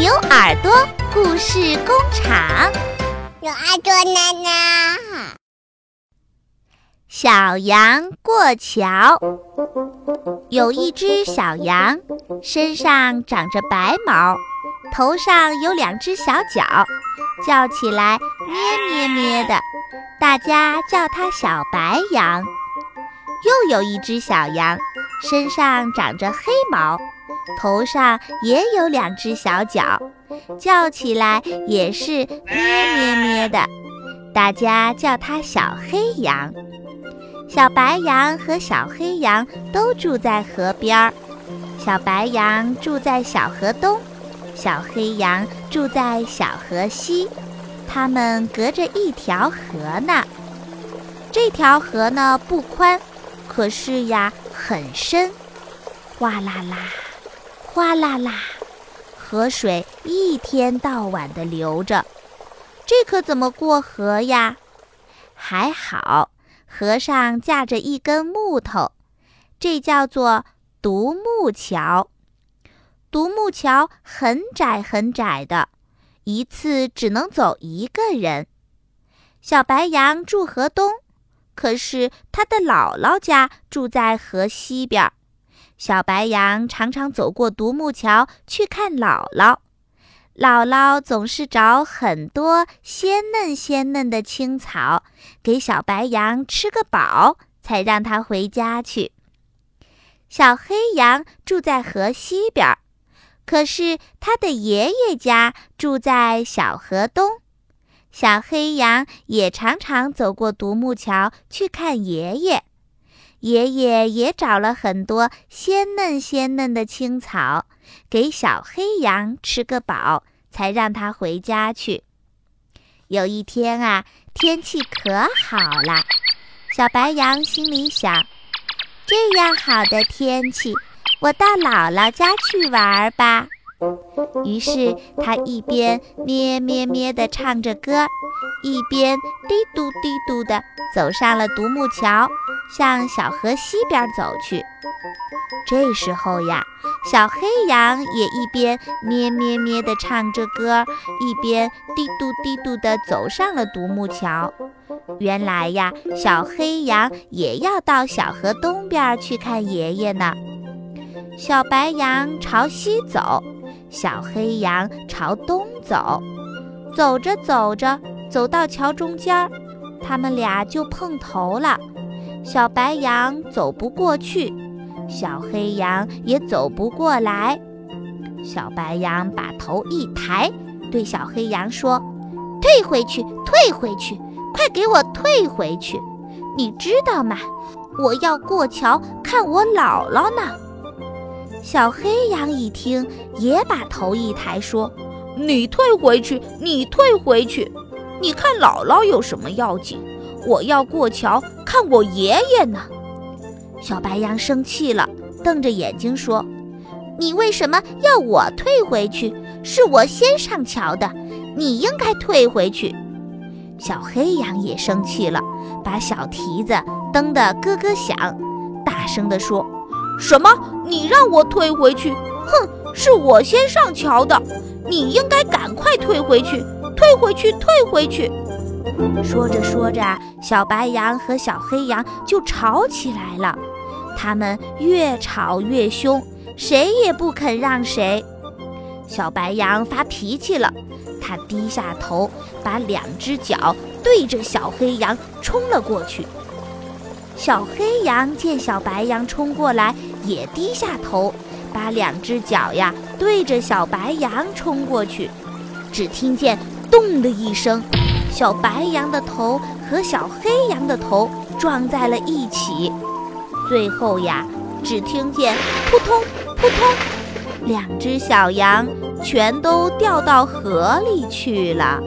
牛耳朵故事工厂，有耳朵奶奶。小羊过桥。有一只小羊，身上长着白毛，头上有两只小角，叫起来咩咩咩的，大家叫它小白羊。又有一只小羊，身上长着黑毛。头上也有两只小脚，叫起来也是咩咩咩的，大家叫它小黑羊。小白羊和小黑羊都住在河边儿，小白羊住在小河东，小黑羊住在小河西，它们隔着一条河呢。这条河呢不宽，可是呀很深，哗啦啦。哗啦啦，河水一天到晚的流着，这可怎么过河呀？还好，河上架着一根木头，这叫做独木桥。独木桥很窄很窄的，一次只能走一个人。小白羊住河东，可是他的姥姥家住在河西边。小白羊常常走过独木桥去看姥姥，姥姥总是找很多鲜嫩鲜嫩的青草给小白羊吃个饱，才让它回家去。小黑羊住在河西边，可是它的爷爷家住在小河东，小黑羊也常常走过独木桥去看爷爷。爷爷也找了很多鲜嫩鲜嫩的青草，给小黑羊吃个饱，才让它回家去。有一天啊，天气可好了，小白羊心里想：这样好的天气，我到姥姥家去玩吧。于是，它一边咩咩咩地唱着歌，一边嘀嘟嘀嘟地走上了独木桥。向小河西边走去。这时候呀，小黑羊也一边咩咩咩地唱着歌，一边嘀嘟嘀嘟地走上了独木桥。原来呀，小黑羊也要到小河东边去看爷爷呢。小白羊朝西走，小黑羊朝东走。走着走着，走到桥中间，他们俩就碰头了。小白羊走不过去，小黑羊也走不过来。小白羊把头一抬，对小黑羊说：“退回去，退回去，快给我退回去！你知道吗？我要过桥看我姥姥呢。”小黑羊一听，也把头一抬，说：“你退回去，你退回去，你看姥姥有什么要紧？”我要过桥看我爷爷呢。小白羊生气了，瞪着眼睛说：“你为什么要我退回去？是我先上桥的，你应该退回去。”小黑羊也生气了，把小蹄子蹬得咯咯响，大声地说：“什么？你让我退回去？哼！是我先上桥的，你应该赶快退回去，退回去，退回去。”说着说着，小白羊和小黑羊就吵起来了。他们越吵越凶，谁也不肯让谁。小白羊发脾气了，他低下头，把两只脚对着小黑羊冲了过去。小黑羊见小白羊冲过来，也低下头，把两只脚呀对着小白羊冲过去。只听见“咚”的一声。小白羊的头和小黑羊的头撞在了一起，最后呀，只听见扑通扑通，两只小羊全都掉到河里去了。